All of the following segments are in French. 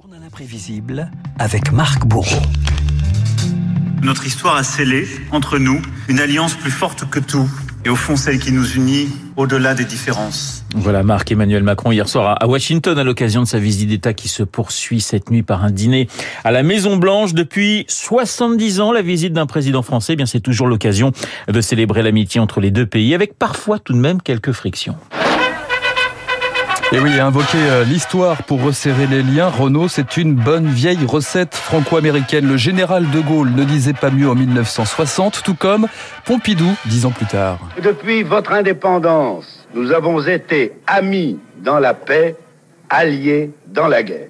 Journal imprévisible avec Marc Bourreau. Notre histoire a scellé entre nous une alliance plus forte que tout et au fond celle qui nous unit au-delà des différences. Voilà Marc Emmanuel Macron hier soir à Washington à l'occasion de sa visite d'État qui se poursuit cette nuit par un dîner à la Maison Blanche. Depuis 70 ans, la visite d'un président français, eh bien c'est toujours l'occasion de célébrer l'amitié entre les deux pays avec parfois tout de même quelques frictions. Et oui, invoquer euh, l'histoire pour resserrer les liens, Renault, c'est une bonne vieille recette franco-américaine. Le général de Gaulle ne disait pas mieux en 1960, tout comme Pompidou dix ans plus tard. Depuis votre indépendance, nous avons été amis dans la paix, alliés dans la guerre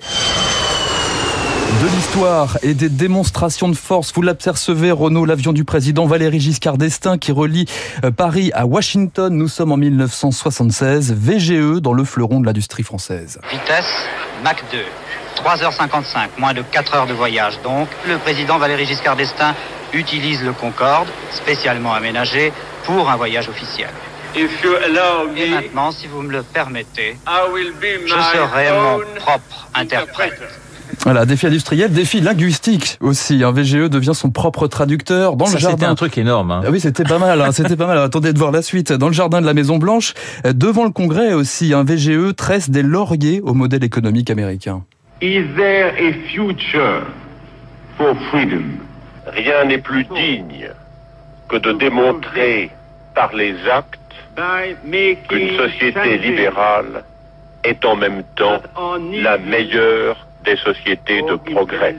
de l'histoire et des démonstrations de force. Vous l'apercevez, Renault, l'avion du président Valéry Giscard d'Estaing qui relie euh, Paris à Washington. Nous sommes en 1976. VGE dans le fleuron de l'industrie française. Vitesse Mach 2. 3h55, moins de 4 heures de voyage. Donc, le président Valéry Giscard d'Estaing utilise le Concorde, spécialement aménagé, pour un voyage officiel. Et maintenant, si vous me le permettez, je serai mon propre interprète. Voilà, défi industriel, défi linguistique aussi. Un VGE devient son propre traducteur dans le jardin. C'était un truc énorme. Hein. Ah oui, c'était pas mal. Hein, c'était pas mal. Attendez de voir la suite. Dans le jardin de la Maison Blanche, devant le Congrès aussi, un VGE tresse des lauriers au modèle économique américain. Is there a future for freedom? Rien n'est plus digne que de démontrer par les actes qu'une société libérale est en même temps la meilleure des sociétés de progrès.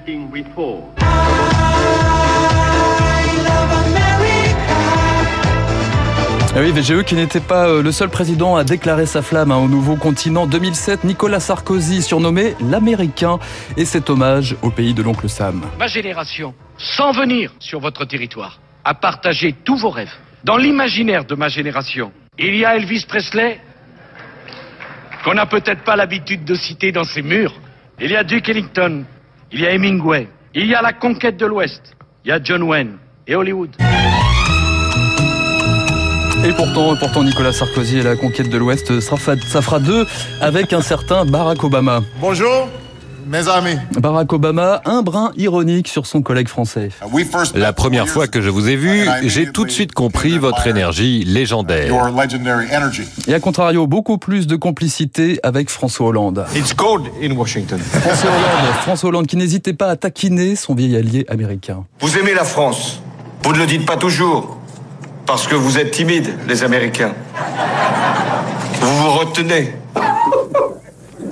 Ah oui, VGE qui n'était pas euh, le seul président à déclarer sa flamme hein, au nouveau continent. 2007, Nicolas Sarkozy, surnommé l'Américain, et cet hommage au pays de l'oncle Sam. Ma génération, sans venir sur votre territoire, a partagé tous vos rêves. Dans l'imaginaire de ma génération, il y a Elvis Presley, qu'on n'a peut-être pas l'habitude de citer dans ses murs, il y a Duke Ellington, il y a Hemingway, il y a la conquête de l'Ouest, il y a John Wayne et Hollywood. Et pourtant, pourtant Nicolas Sarkozy et la conquête de l'Ouest, ça fera deux avec un certain Barack Obama. Bonjour mes amis. Barack Obama, un brin ironique sur son collègue français. La première fois que je vous ai vu, j'ai tout de suite compris votre énergie légendaire. Et à contrario, beaucoup plus de complicité avec François Hollande. François Hollande, François Hollande qui n'hésitait pas à taquiner son vieil allié américain. Vous aimez la France. Vous ne le dites pas toujours. Parce que vous êtes timide, les Américains. Vous vous retenez.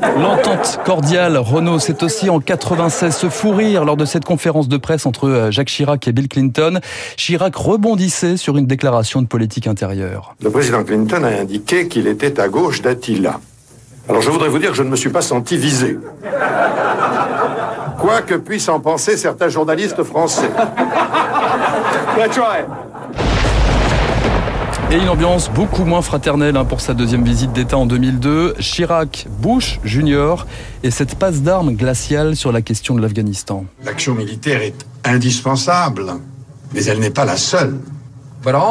L'entente cordiale, Renault, c'est aussi en 96 ce fou rire lors de cette conférence de presse entre euh, Jacques Chirac et Bill Clinton. Chirac rebondissait sur une déclaration de politique intérieure. Le président Clinton a indiqué qu'il était à gauche d'Attila. Alors je voudrais vous dire que je ne me suis pas senti visé. Quoi que puissent en penser certains journalistes français. Et une ambiance beaucoup moins fraternelle hein, pour sa deuxième visite d'État en 2002. Chirac, Bush Junior et cette passe d'armes glaciale sur la question de l'Afghanistan. L'action militaire est indispensable, mais elle n'est pas la seule.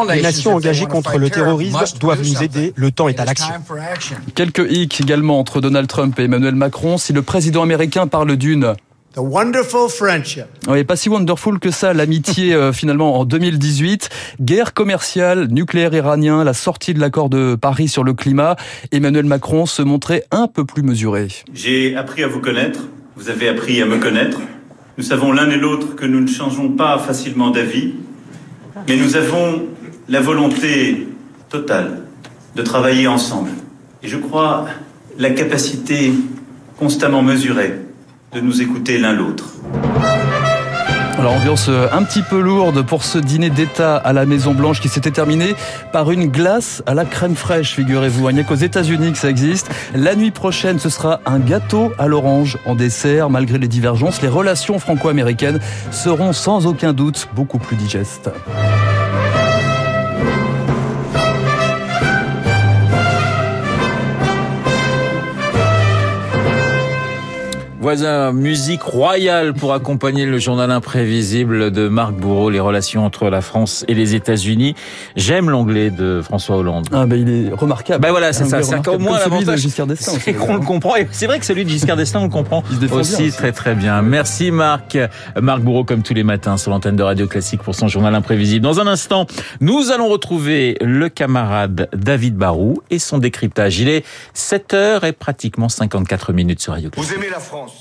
Les nations engagées contre le terrorisme doivent nous aider. Le temps est à l'action. Quelques hicks également entre Donald Trump et Emmanuel Macron. Si le président américain parle d'une The wonderful friendship. Oui, pas si wonderful que ça, l'amitié euh, finalement en 2018. Guerre commerciale, nucléaire iranien, la sortie de l'accord de Paris sur le climat. Emmanuel Macron se montrait un peu plus mesuré. J'ai appris à vous connaître, vous avez appris à me connaître. Nous savons l'un et l'autre que nous ne changeons pas facilement d'avis, mais nous avons la volonté totale de travailler ensemble. Et je crois la capacité constamment mesurée de nous écouter l'un l'autre. Alors ambiance euh, un petit peu lourde pour ce dîner d'État à la Maison Blanche qui s'était terminé par une glace à la crème fraîche, figurez-vous. Il n'y a qu'aux États-Unis que ça existe. La nuit prochaine, ce sera un gâteau à l'orange en dessert. Malgré les divergences, les relations franco-américaines seront sans aucun doute beaucoup plus digestes. Voisin, musique royale pour accompagner le journal imprévisible de Marc Bourreau, les relations entre la France et les États-Unis. J'aime l'anglais de François Hollande. Ah ben il est remarquable. Ben voilà, c'est ça. C'est au moins l'avantage. C'est qu'on le comprend. Et c'est vrai que celui de Giscard d'Estaing, on le comprend aussi, aussi très très bien. Merci Marc. Marc Bourreau, comme tous les matins, sur l'antenne de Radio Classique pour son journal imprévisible. Dans un instant, nous allons retrouver le camarade David Barou et son décryptage. Il est 7h et pratiquement 54 minutes sur Radio Classique. Vous aimez la France